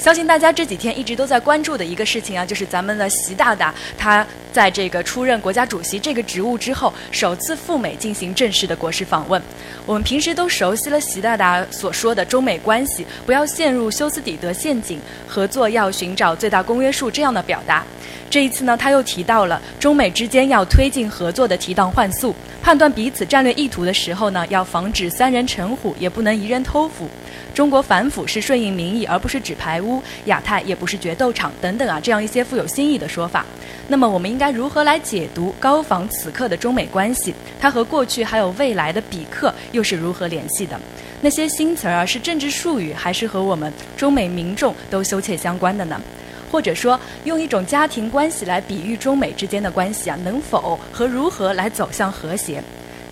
相信大家这几天一直都在关注的一个事情啊，就是咱们的习大大，他在这个出任国家主席这个职务之后，首次赴美进行正式的国事访问。我们平时都熟悉了习大大所说的中美关系不要陷入休斯底德陷阱，合作要寻找最大公约数这样的表达。这一次呢，他又提到了中美之间要推进合作的提档换速，判断彼此战略意图的时候呢，要防止三人成虎，也不能一人偷斧。中国反腐是顺应民意，而不是纸牌屋；亚太也不是决斗场，等等啊，这样一些富有新意的说法。那么，我们应该如何来解读高仿此刻的中美关系？它和过去还有未来的比克又是如何联系的？那些新词儿啊，是政治术语，还是和我们中美民众都羞怯相关的呢？或者说，用一种家庭关系来比喻中美之间的关系啊，能否和如何来走向和谐？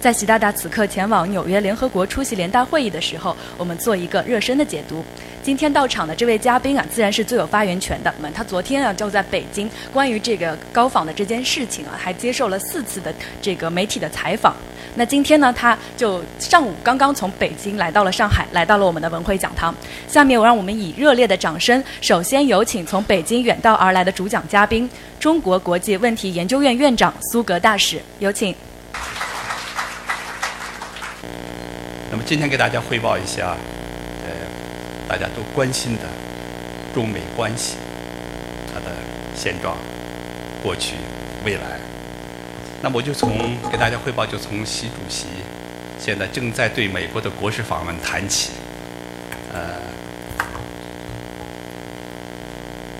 在习大大此刻前往纽约联合国出席联大会议的时候，我们做一个热身的解读。今天到场的这位嘉宾啊，自然是最有发言权的。那么他昨天啊就在北京，关于这个高仿的这件事情啊，还接受了四次的这个媒体的采访。那今天呢，他就上午刚刚从北京来到了上海，来到了我们的文汇讲堂。下面我让我们以热烈的掌声，首先有请从北京远道而来的主讲嘉宾，中国国际问题研究院院长苏格大使，有请。那么今天给大家汇报一下，呃，大家都关心的中美关系它的现状、过去、未来。那么我就从给大家汇报，就从习主席现在正在对美国的国事访问谈起。呃，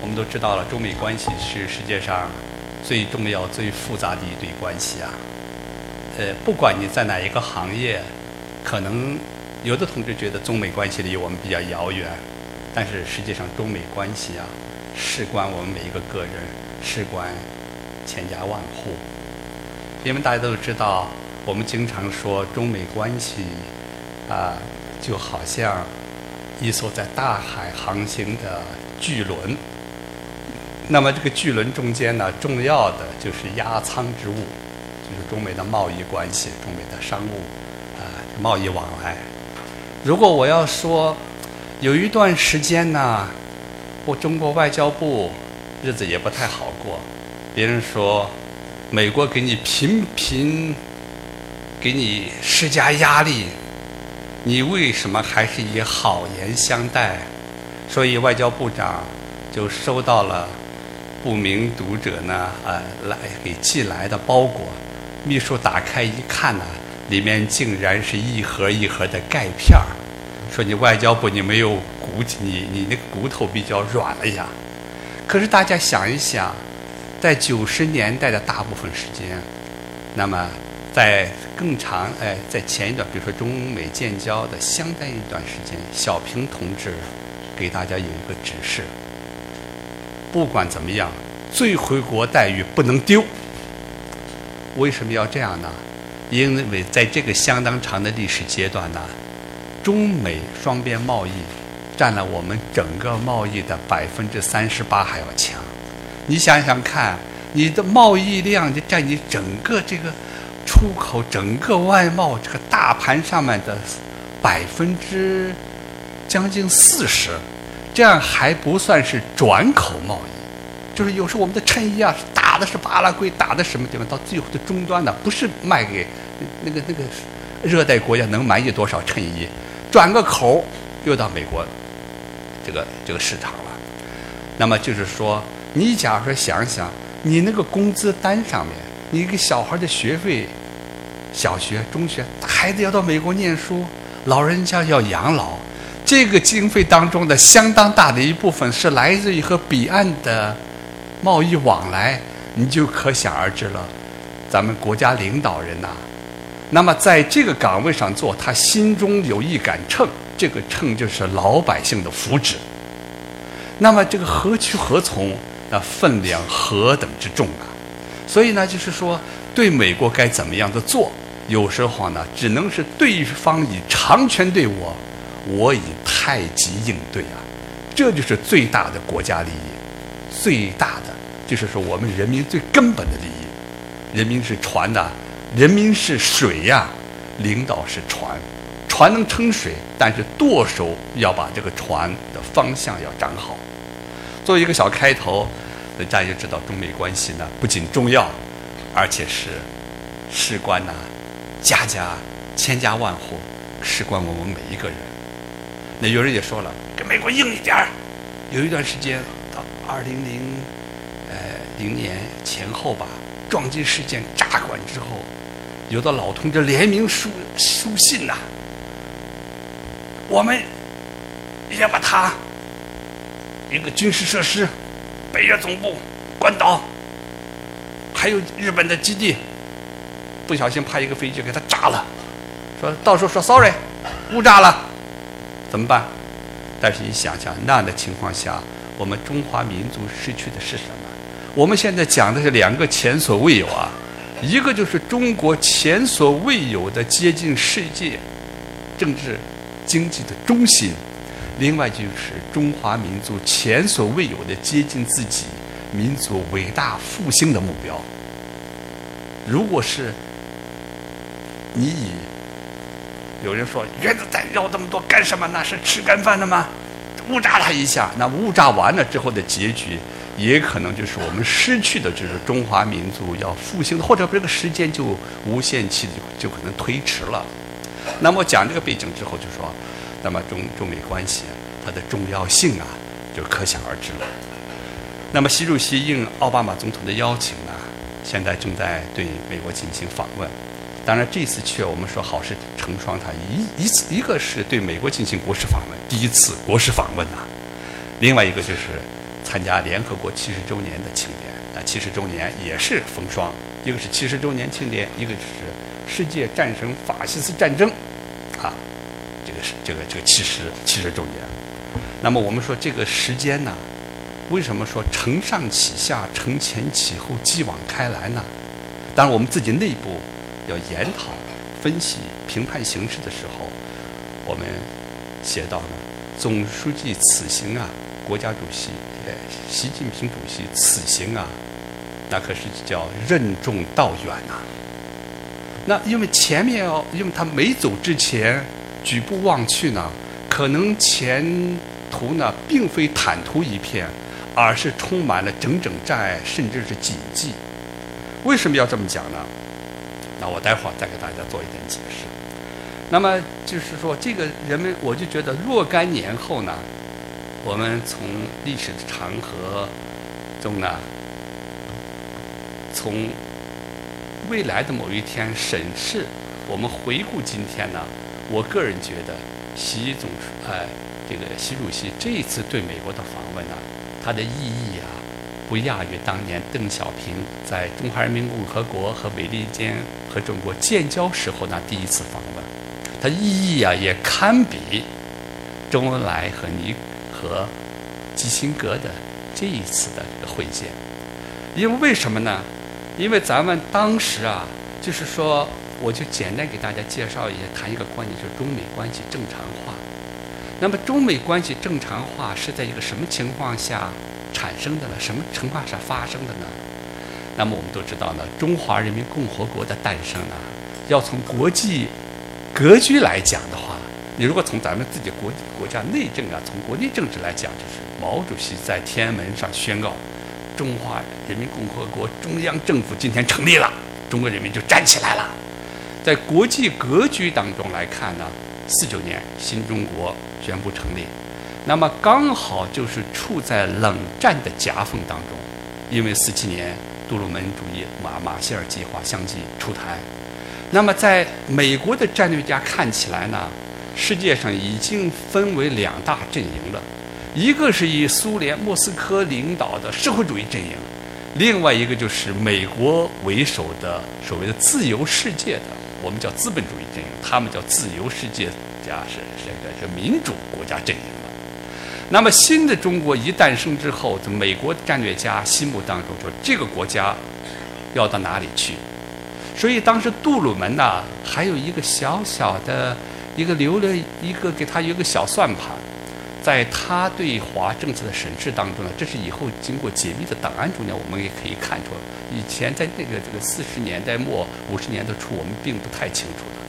我们都知道了，中美关系是世界上最重要、最复杂的一对关系啊。呃，不管你在哪一个行业。可能有的同志觉得中美关系离我们比较遥远，但是实际上中美关系啊，事关我们每一个个人，事关千家万户。因为大家都知道，我们经常说中美关系啊，就好像一艘在大海航行的巨轮。那么这个巨轮中间呢，重要的就是压舱之物，就是中美的贸易关系，中美的商务。贸易往来，如果我要说，有一段时间呢，我中国外交部日子也不太好过。别人说，美国给你频频给你施加压力，你为什么还是以好言相待？所以外交部长就收到了不明读者呢呃来给寄来的包裹，秘书打开一看呢。里面竟然是一盒一盒的钙片儿，说你外交部你没有骨，你你那个骨头比较软了呀。可是大家想一想，在九十年代的大部分时间，那么在更长哎，在前一段，比如说中美建交的相当一段时间，小平同志给大家有一个指示：不管怎么样，最回国待遇不能丢。为什么要这样呢？因为在这个相当长的历史阶段呢，中美双边贸易占了我们整个贸易的百分之三十八还要强。你想想看，你的贸易量就占你整个这个出口、整个外贸这个大盘上面的百分之将近四十，这样还不算是转口贸易，就是有时候我们的衬衣啊。打的是巴拉圭，打的什么地方？到最后的终端呢，不是卖给那个那个热带国家能满意多少衬衣，转个口又到美国这个这个市场了。那么就是说，你假如说想想，你那个工资单上面，你一个小孩的学费，小学、中学，孩子要到美国念书，老人家要养老，这个经费当中的相当大的一部分是来自于和彼岸的贸易往来。你就可想而知了，咱们国家领导人呐，那么在这个岗位上做，他心中有一杆秤，这个秤就是老百姓的福祉。那么这个何去何从？那分量何等之重啊！所以呢，就是说，对美国该怎么样的做，有时候呢，只能是对方以长拳对我，我以太极应对啊，这就是最大的国家利益，最大的。就是说，我们人民最根本的利益，人民是船呐，人民是水呀，领导是船，船能撑水，但是舵手要把这个船的方向要掌好。作为一个小开头，大家就知道中美关系呢不仅重要，而且是事关呐家家千家万户，事关我们每一个人。那有人也说了，跟美国硬一点儿。有一段时间到二零零零年前后吧，撞击事件炸馆之后，有的老同志联名书书信呐。我们要把他一个军事设施、北约总部、关岛，还有日本的基地，不小心派一个飞机给他炸了，说到时候说 sorry，误炸了，怎么办？但是你想想，那样的情况下，我们中华民族失去的是什么？我们现在讲的是两个前所未有啊，一个就是中国前所未有的接近世界政治。经济的中心，另外就是中华民族前所未有的接近自己民族伟大复兴的目标。如果是你以有人说原子弹要这么多干什么那？是吃干饭的吗？误炸他一下，那误炸完了之后的结局，也可能就是我们失去的就是中华民族要复兴的，或者这个时间就无限期的就可能推迟了。那么讲这个背景之后，就说，那么中中美关系它的重要性啊，就可想而知了。那么习主席应奥巴马总统的邀请呢，现在正在对美国进行访问。当然这次去，我们说好事成双，他一一次一个是对美国进行国事访问，第一次国事访问呐；另外一个就是参加联合国七十周年的庆典。那七十周年也是风霜，一个是七十周年庆典，一个就是。世界战胜法西斯战争，啊，这个是这个这个七十七十周年。那么我们说这个时间呢，为什么说承上启下、承前启后、继往开来呢？当然，我们自己内部要研讨、分析、评判形势的时候，我们写到呢，总书记此行啊，国家主席习近平主席此行啊，那可是叫任重道远呐。那因为前面哦，因为他没走之前，举步望去呢，可能前途呢并非坦途一片，而是充满了整整障碍，甚至是谨记。为什么要这么讲呢？那我待会儿再给大家做一点解释。那么就是说，这个人们我就觉得若干年后呢，我们从历史的长河中呢，从。未来的某一天审视，我们回顾今天呢？我个人觉得，习总哎，这个习主席这一次对美国的访问呢，它的意义啊，不亚于当年邓小平在中华人民共和国和美利坚和中国建交时候那第一次访问，它意义啊，也堪比周恩来和尼和基辛格的这一次的会见。因为为什么呢？因为咱们当时啊，就是说，我就简单给大家介绍一下，谈一个观点，就是中美关系正常化。那么，中美关系正常化是在一个什么情况下产生的呢？什么情况下发生的呢？那么，我们都知道呢，中华人民共和国的诞生呢，要从国际格局来讲的话，你如果从咱们自己国国家内政啊，从国内政治来讲，就是毛主席在天安门上宣告。中华人民共和国中央政府今天成立了，中国人民就站起来了。在国际格局当中来看呢，四九年新中国宣布成立，那么刚好就是处在冷战的夹缝当中，因为四七年杜鲁门主义马马歇尔计划相继出台，那么在美国的战略家看起来呢，世界上已经分为两大阵营了。一个是以苏联莫斯科领导的社会主义阵营，另外一个就是美国为首的所谓的自由世界的，我们叫资本主义阵营，他们叫自由世界加是这个是民主国家阵营那么新的中国一诞生之后，在美国战略家心目当中说，这个国家要到哪里去？所以当时杜鲁门呐，还有一个小小的一个留了一个给他一个小算盘。在他对华政策的审视当中呢，这是以后经过解密的档案中呢，我们也可以看出，以前在那个这个四十年代末五十年代初，我们并不太清楚的。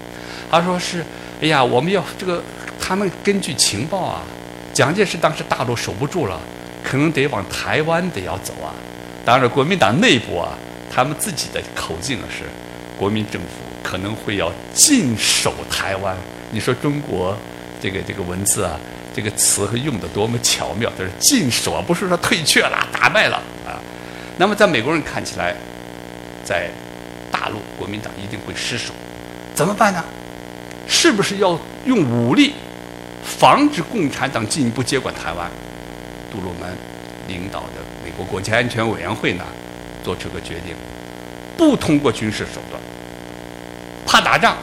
他说是，哎呀，我们要这个，他们根据情报啊，蒋介石当时大陆守不住了，可能得往台湾得要走啊。当然，国民党内部啊，他们自己的口径是，国民政府可能会要禁守台湾。你说中国这个这个文字啊，这个词用的多么巧妙，就是禁守啊，不是说退却了、打败了啊。那么在美国人看起来，在大陆国民党一定会失守，怎么办呢？是不是要用武力防止共产党进一步接管台湾？杜鲁门领导的美国国家安全委员会呢，做出个决定，不通过军事手段，怕打仗，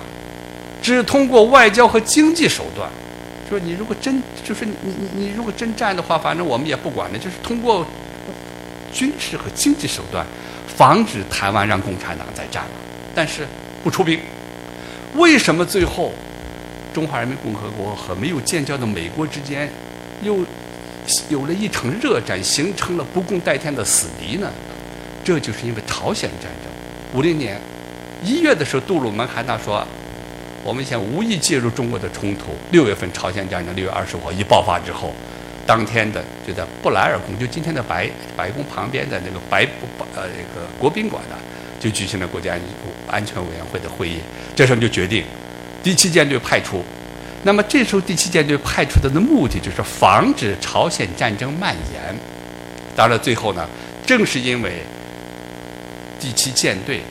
只通过外交和经济手段。说你如果真就是你你你如果真战的话，反正我们也不管了，就是通过军事和经济手段防止台湾让共产党再战了，但是不出兵。为什么最后中华人民共和国和没有建交的美国之间又有了一场热战，形成了不共戴天的死敌呢？这就是因为朝鲜战争。五零年一月的时候，杜鲁门还那说。我们想无意介入中国的冲突。六月份朝鲜战争六月二十五号一爆发之后，当天的就在布莱尔宫，就今天的白白宫旁边的那个白白呃那个国宾馆呢，就举行了国家安全委员会的会议。这时候就决定第七舰队派出。那么这时候第七舰队派出的的目的就是防止朝鲜战争蔓延。当然最后呢，正是因为第七舰队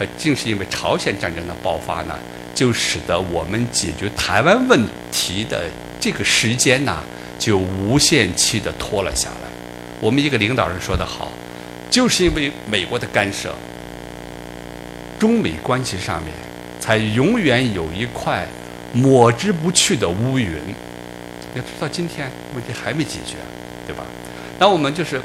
呃正是因为朝鲜战争的爆发呢。就使得我们解决台湾问题的这个时间呢，就无限期的拖了下来。我们一个领导人说得好，就是因为美国的干涉，中美关系上面才永远有一块抹之不去的乌云。要知道今天问题还没解决，对吧？那我们就是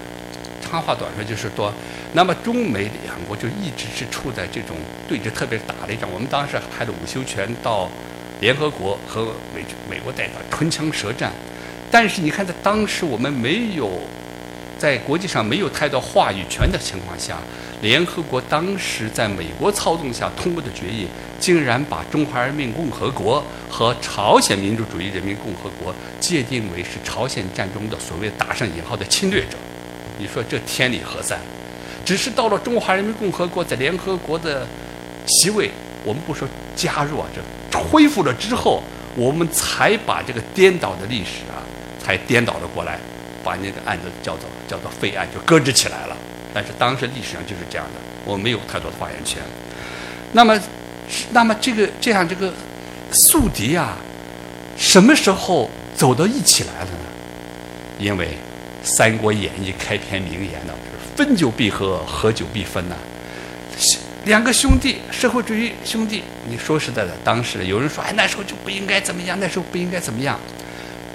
长话短说，就是说。那么中美两国就一直是处在这种对峙，特别是打了一仗。我们当时派了伍修权到联合国和美美国代表唇枪舌战，但是你看，在当时我们没有在国际上没有太多话语权的情况下，联合国当时在美国操纵下通过的决议，竟然把中华人民共和国和朝鲜民主主义人民共和国界定为是朝鲜战中的所谓打上引号的侵略者。你说这天理何在？只是到了中华人民共和国在联合国的席位，我们不说加入啊，这恢复了之后，我们才把这个颠倒的历史啊，才颠倒了过来，把那个案子叫做叫做废案，就搁置起来了。但是当时历史上就是这样的，我没有太多的发言权。那么，那么这个这样这个宿敌啊，什么时候走到一起来了呢？因为《三国演义》开篇名言呢。分久必合，合久必分呐。两个兄弟，社会主义兄弟，你说实在的，当时有人说，哎，那时候就不应该怎么样，那时候不应该怎么样。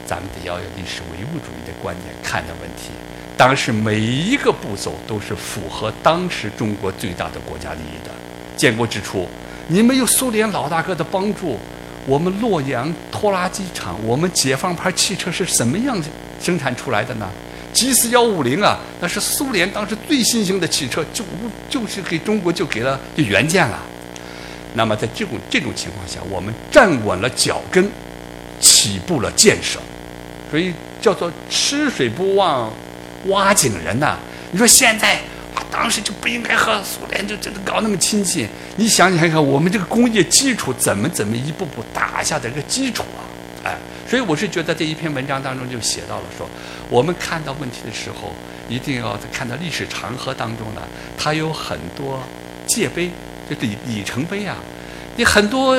咱们得要有历史唯物主义的观点看的问题。当时每一个步骤都是符合当时中国最大的国家利益的。建国之初，你没有苏联老大哥的帮助，我们洛阳拖拉机厂，我们解放牌汽车是什么样生产出来的呢？G 四幺五零啊，那是苏联当时最新型的汽车，就就是给中国就给了就原件了。那么在这种这种情况下，我们站稳了脚跟，起步了建设，所以叫做吃水不忘挖井人呐。你说现在啊，当时就不应该和苏联就真的搞那么亲近。你想想看，我们这个工业基础怎么怎么一步步打下的这个基础啊，哎。所以我是觉得这一篇文章当中就写到了说，我们看到问题的时候，一定要在看到历史长河当中呢，它有很多界碑，就里里程碑啊。你很多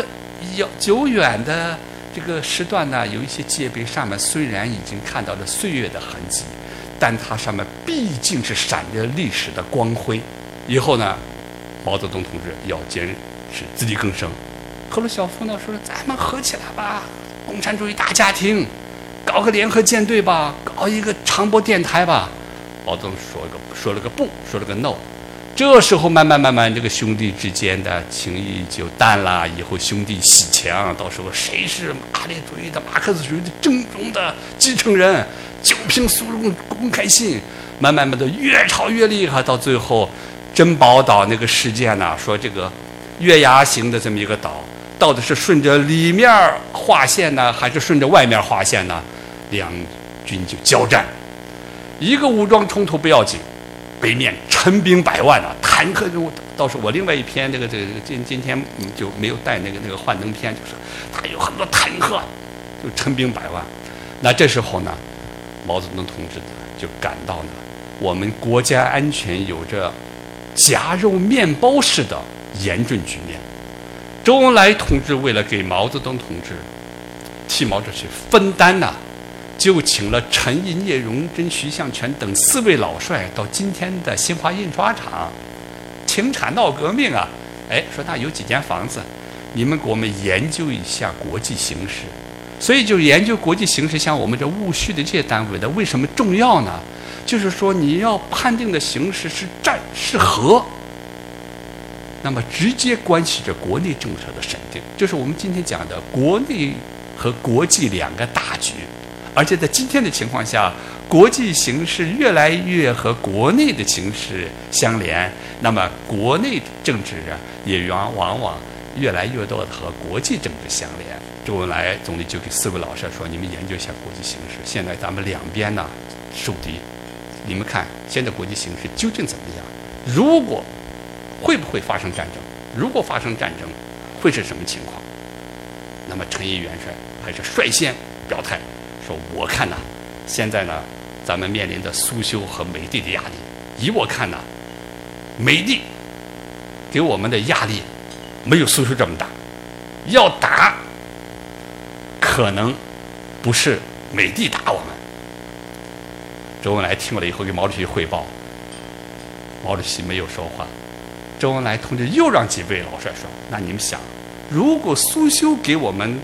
遥久远的这个时段呢，有一些界碑上面虽然已经看到了岁月的痕迹，但它上面毕竟是闪着历史的光辉。以后呢，毛泽东同志要坚持自力更生。赫鲁晓夫呢说：“咱们合起来吧。”共产主义大家庭，搞个联合舰队吧，搞一个长波电台吧。毛泽东说个说了个不，说了个 no。这时候慢慢慢慢，这个兄弟之间的情谊就淡了。以后兄弟洗墙，到时候谁是马列主义的、马克思主义的正宗的继承人，就凭苏共公开信。慢慢慢的越吵越厉害，到最后珍宝岛那个事件呢，说这个月牙形的这么一个岛。到底是顺着里面划线呢，还是顺着外面划线呢？两军就交战，一个武装冲突不要紧，北面陈兵百万啊，坦克就倒是我另外一篇这个这个今今天就没有带那个那个幻灯片，就是他有很多坦克，就陈兵百万。那这时候呢，毛泽东同志就感到呢，我们国家安全有着夹肉面包式的严峻局面。周恩来同志为了给毛泽东同志替毛主席分担呢。就请了陈毅、聂荣臻、徐向全等四位老帅到今天的新华印刷厂，停产闹革命啊！哎，说那有几间房子，你们给我们研究一下国际形势。所以就研究国际形势，像我们这务虚的这些单位的，为什么重要呢？就是说你要判定的形势是战是和，那么直接关系着国内政策的审定，就是我们今天讲的国内和国际两个大局。而且在今天的情况下，国际形势越来越和国内的形势相连，那么国内政治啊，也往往往越来越多的和国际政治相连。周恩来总理就给四位老师说：“你们研究一下国际形势，现在咱们两边呢受敌，你们看现在国际形势究竟怎么样？如果会不会发生战争？如果发生战争，会是什么情况？”那么陈毅元帅还是率先表态。说我看呐，现在呢，咱们面临着苏修和美帝的压力。以我看呢，美帝给我们的压力没有苏修这么大。要打，可能不是美帝打我们。周恩来听了以后给毛主席汇报，毛主席没有说话。周恩来同志又让几位老帅说：“那你们想，如果苏修给我们。”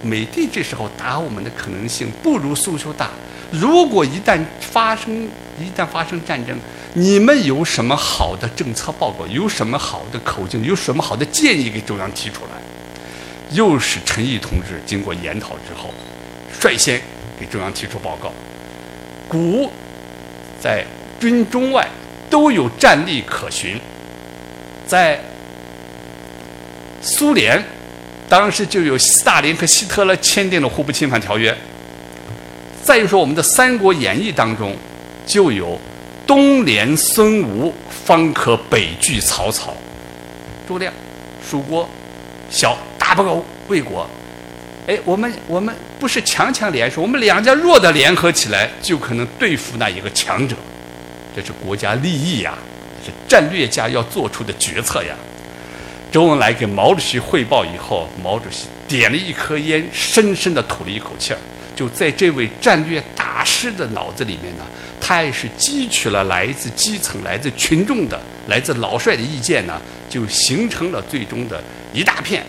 美帝这时候打我们的可能性不如苏修大。如果一旦发生一旦发生战争，你们有什么好的政策报告？有什么好的口径？有什么好的建议给中央提出来？又是陈毅同志经过研讨之后，率先给中央提出报告。古在军中外都有战例可循，在苏联。当时就有斯大林和希特勒签订了互不侵犯条约。再就说我们的《三国演义》当中，就有东连孙吴，方可北拒曹操。诸葛亮，蜀国小，打不过魏国。哎，我们我们不是强强联手，我们两家弱的联合起来，就可能对付那一个强者。这是国家利益呀，是战略家要做出的决策呀。周恩来给毛主席汇报以后，毛主席点了一颗烟，深深的吐了一口气儿。就在这位战略大师的脑子里面呢，他也是汲取了来自基层、来自群众的、来自老帅的意见呢，就形成了最终的一大片、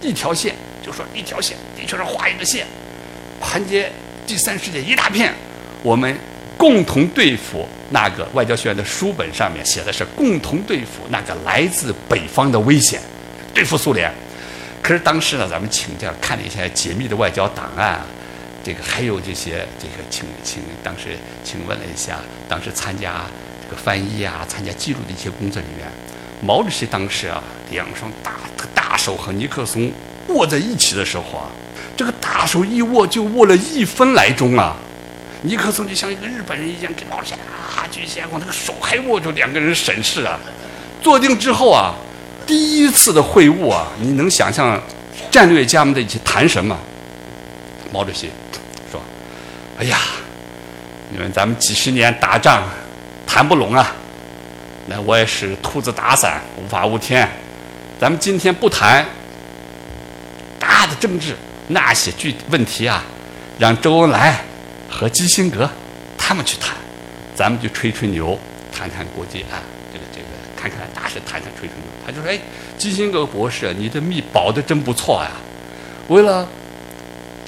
一条线。就说一条线，地球上画一个线，团结第三世界一大片，我们共同对付。那个外交学院的书本上面写的是共同对付那个来自北方的危险，对付苏联。可是当时呢，咱们请教看了一下解密的外交档案，这个还有这些这个请请当时请问了一下，当时参加这个翻译啊、参加记录的一些工作人员，毛主席当时啊两双大大手和尼克松握在一起的时候啊，这个大手一握就握了一分来钟啊。尼克松就像一个日本人一样，跟毛主席啊举起光，那个手还握住两个人审视啊。坐定之后啊，第一次的会晤啊，你能想象战略家们在一起谈什么？毛主席说：“哎呀，你们咱们几十年打仗谈不拢啊，那我也是兔子打伞，无法无天。咱们今天不谈大的政治那些具问题啊，让周恩来。”和基辛格他们去谈，咱们就吹吹牛，谈谈国际啊，这个这个，看看大事，谈谈吹吹牛。他就说：“哎，基辛格博士，你的密保的真不错呀！为了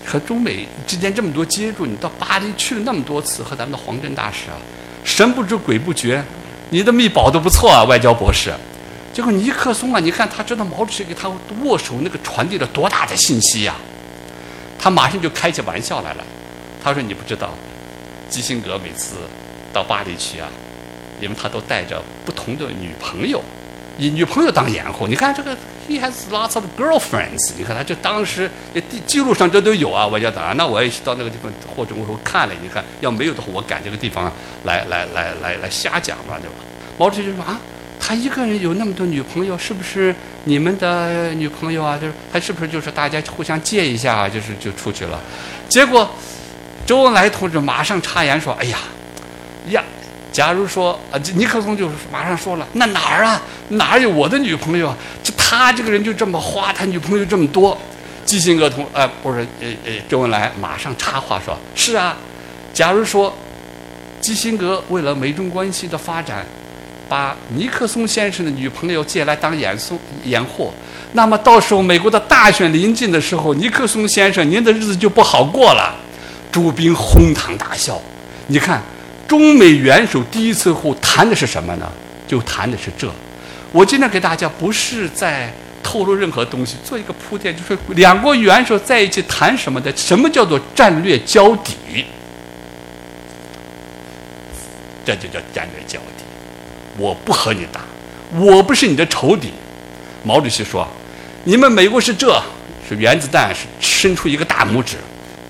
和中美之间这么多接触，你到巴黎去了那么多次，和咱们的黄镇大使啊，神不知鬼不觉，你的密保的不错啊，外交博士。结果尼克松啊，你看他知道毛主席给他握手那个传递了多大的信息呀，他马上就开起玩笑来了。”他说：“你不知道，基辛格每次到巴黎去啊，因为他都带着不同的女朋友，以女朋友当掩护。你看这个，he has lots of girlfriends。你看他就当时记录上这都有啊，外交档案。那我也是到那个地方，或者我说看了，你看要没有的话，我赶这个地方来来来来来瞎讲嘛，对吧？毛主席就说啊，他一个人有那么多女朋友，是不是你们的女朋友啊？就是他是不是就是大家互相借一下，就是就出去了？结果周恩来同志马上插言说：“哎呀，呀。”假如说啊，尼克松就马上说了，那哪儿啊，哪儿有我的女朋友？就他这个人就这么花，他女朋友这么多。基辛格同呃不是呃呃周恩来马上插话说：是啊，假如说基辛格为了美中关系的发展，把尼克松先生的女朋友借来当掩送掩护，那么到时候美国的大选临近的时候，尼克松先生您的日子就不好过了。朱兵哄堂大笑，你看。中美元首第一次会谈的是什么呢？就谈的是这。我今天给大家不是在透露任何东西，做一个铺垫，就是两国元首在一起谈什么的？什么叫做战略交底？这就叫战略交底。我不和你打，我不是你的仇敌。毛主席说：“你们美国是这，是原子弹，是伸出一个大拇指；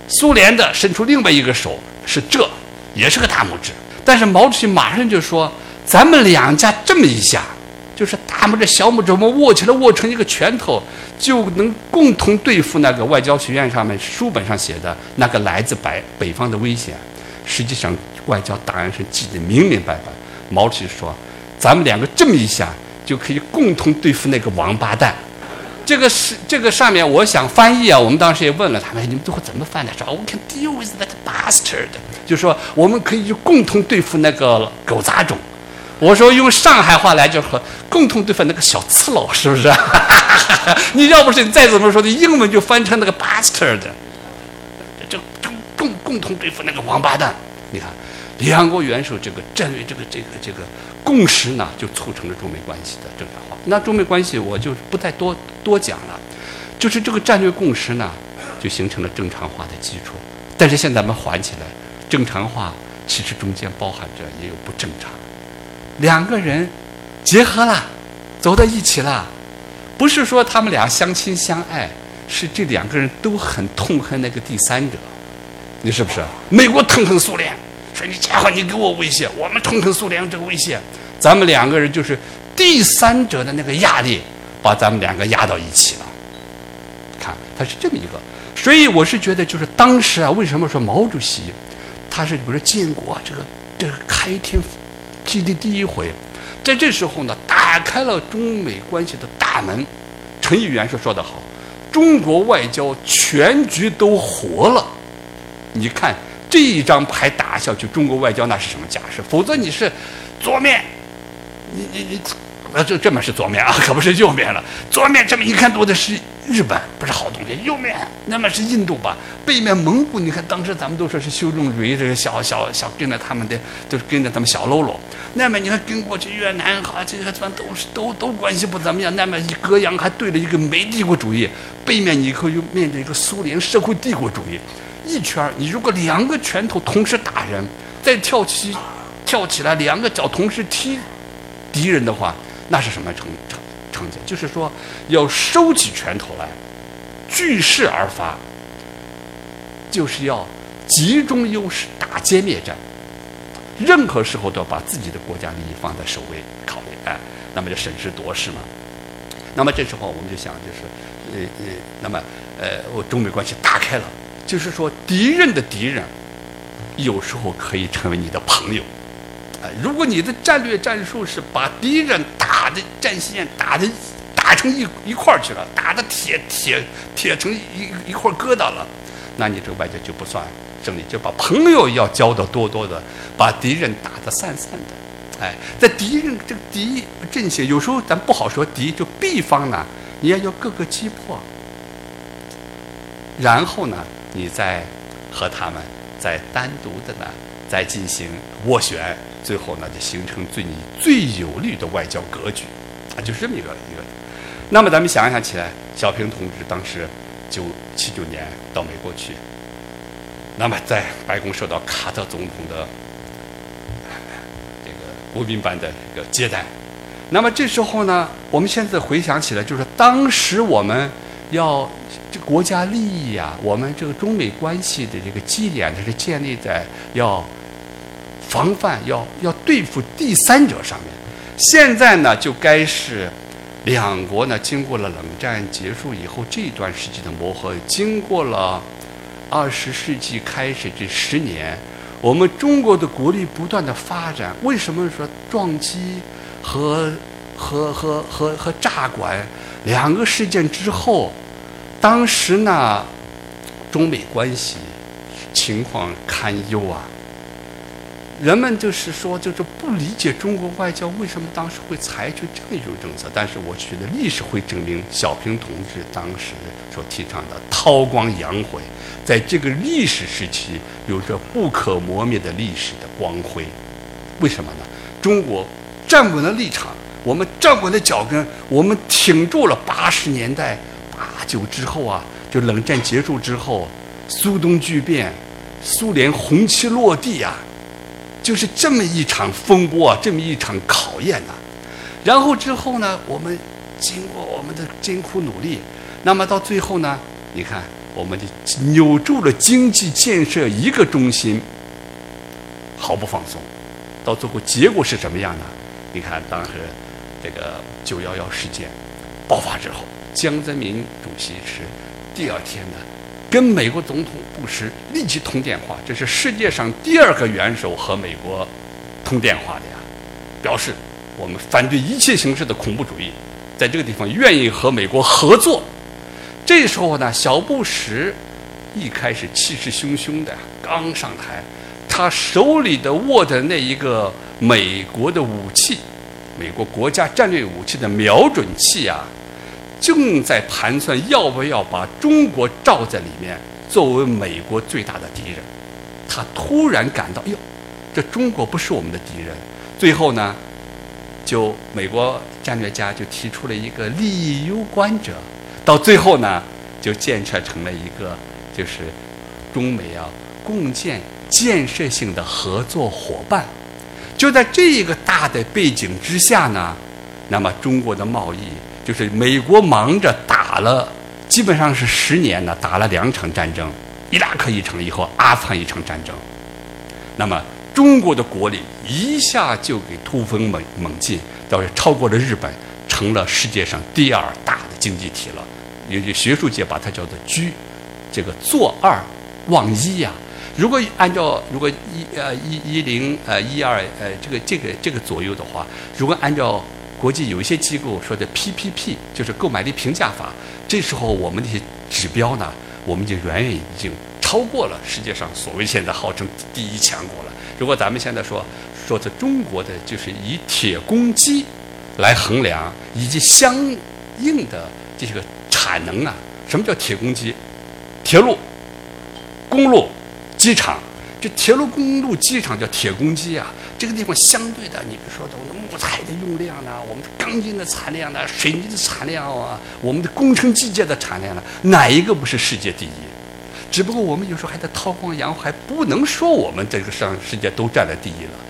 苏联的伸出另外一个手，是这。”也是个大拇指，但是毛主席马上就说：“咱们两家这么一下，就是大拇指、小拇指，我们握起来握成一个拳头，就能共同对付那个外交学院上面书本上写的那个来自北北方的危险。实际上，外交档案是记得明明白白。毛主席说：‘咱们两个这么一下，就可以共同对付那个王八蛋。’这个是这个上面，我想翻译啊。我们当时也问了他们，你们最后怎么翻的？说：‘We can deal with that bastard。’就说我们可以就共同对付那个狗杂种，我说用上海话来就和共同对付那个小刺佬，是不是？你要不是你再怎么说的英文就翻成那个 bastard，就共共共同对付那个王八蛋。你看，两国元首这个战略这个这个这个共识呢，就促成了中美关系的正常化。那中美关系我就不再多多讲了，就是这个战略共识呢，就形成了正常化的基础。但是现在我们缓起来。正常化其实中间包含着也有不正常。两个人结合了，走到一起了，不是说他们俩相亲相爱，是这两个人都很痛恨那个第三者。你是不是？美国痛恨苏联，说你家伙你给我威胁，我们痛恨苏联这个威胁，咱们两个人就是第三者的那个压力，把咱们两个压到一起了。看，他是这么一个。所以我是觉得，就是当时啊，为什么说毛主席？他是比如说建国这个这个开天辟地第一回，在这时候呢，打开了中美关系的大门。陈毅元帅说得好：“中国外交全局都活了。”你看这一张牌打下去，中国外交那是什么架势？否则你是左面，你你你。那这这面是左面啊，可不是右面了。左面这么一看，多的是日本，不是好东西。右面那么是印度吧？背面蒙古，你看当时咱们都说是修正主义，这个小小小跟着他们的，都是跟着他们小喽啰。那么你看跟过去越南哈，这些地方都是都都关系不怎么样。那么一隔洋还对着一个美帝国主义，背面你以后又面对一个苏联社会帝国主义，一圈你如果两个拳头同时打人，再跳起跳起来，两个脚同时踢敌人的话。那是什么成成成绩？就是说，要收起拳头来，据势而发，就是要集中优势打歼灭战。任何时候都要把自己的国家利益放在首位考虑，哎，那么就审时度势嘛。那么这时候我们就想，就是呃呃，那么呃，我中美关系打开了，就是说敌人的敌人，有时候可以成为你的朋友。哎如果你的战略战术是把敌人打的战线打的打成一一块去了，打的铁铁铁成一一块疙瘩了，那你这个外交就不算胜利。就把朋友要交的多多的，把敌人打的散散的。哎，在敌人这个敌阵线，有时候咱不好说敌，就 B 方呢，你也要各个击破，然后呢，你再和他们再单独的呢，再进行斡旋。最后呢，就形成对你最有利的外交格局，啊，就是这么一个一个。那么咱们想想起来，小平同志当时九七九年到美国去，那么在白宫受到卡特总统的这个国宾般的这个接待，那么这时候呢，我们现在回想起来，就是当时我们要这国家利益啊，我们这个中美关系的这个基点，它是建立在要防范、要要对付第三者上面。现在呢，就该是两国呢，经过了冷战结束以后这段时期的磨合，经过了二十世纪开始这十年，我们中国的国力不断的发展。为什么说撞击和和和和和炸管两个事件之后，当时呢，中美关系情况堪忧啊。人们就是说，就是不理解中国外交为什么当时会采取这样一种政策。但是我觉得历史会证明，小平同志当时所提倡的韬光养晦，在这个历史时期有着不可磨灭的历史的光辉。为什么呢？中国站稳了立场，我们站稳了脚跟，我们挺住了八十年代八九之后啊，就冷战结束之后，苏东巨变，苏联红旗落地啊。就是这么一场风波啊，这么一场考验呐。然后之后呢，我们经过我们的艰苦努力，那么到最后呢，你看，我们的扭住了经济建设一个中心，毫不放松。到最后结果是什么样呢？你看当时这个九幺幺事件爆发之后，江泽民主席是第二天呢。跟美国总统布什立即通电话，这是世界上第二个元首和美国通电话的呀，表示我们反对一切形式的恐怖主义，在这个地方愿意和美国合作。这时候呢，小布什一开始气势汹汹的刚上台，他手里的握的那一个美国的武器，美国国家战略武器的瞄准器啊。正在盘算要不要把中国罩在里面，作为美国最大的敌人。他突然感到，哟，这中国不是我们的敌人。最后呢，就美国战略家就提出了一个利益攸关者，到最后呢，就建设成了一个就是中美啊共建建设性的合作伙伴。就在这个大的背景之下呢，那么中国的贸易。就是美国忙着打了，基本上是十年呢，打了两场战争，伊拉克一场以后，阿富汗一场战争。那么中国的国力一下就给突飞猛猛进，倒是超过了日本，成了世界上第二大的经济体了。有些学术界把它叫做“居”，这个坐二望一呀。如果按照如果一呃一一零呃一二呃这个这个这个左右的话，如果按照。国际有一些机构说的 PPP 就是购买力评价法，这时候我们那些指标呢，我们就远远已经超过了世界上所谓现在号称第一强国了。如果咱们现在说说的中国的就是以铁公鸡来衡量，以及相应的这些个产能啊，什么叫铁公鸡？铁路、公路、机场。这铁路、公路、机场叫铁公鸡啊！这个地方相对的，你比如说我们的木材的用量呢，我们的钢筋的产量呢，水泥的产量啊，我们的工程机械的产量呢，哪一个不是世界第一？只不过我们有时候还在韬光养，还不能说我们这个上世界都占了第一了。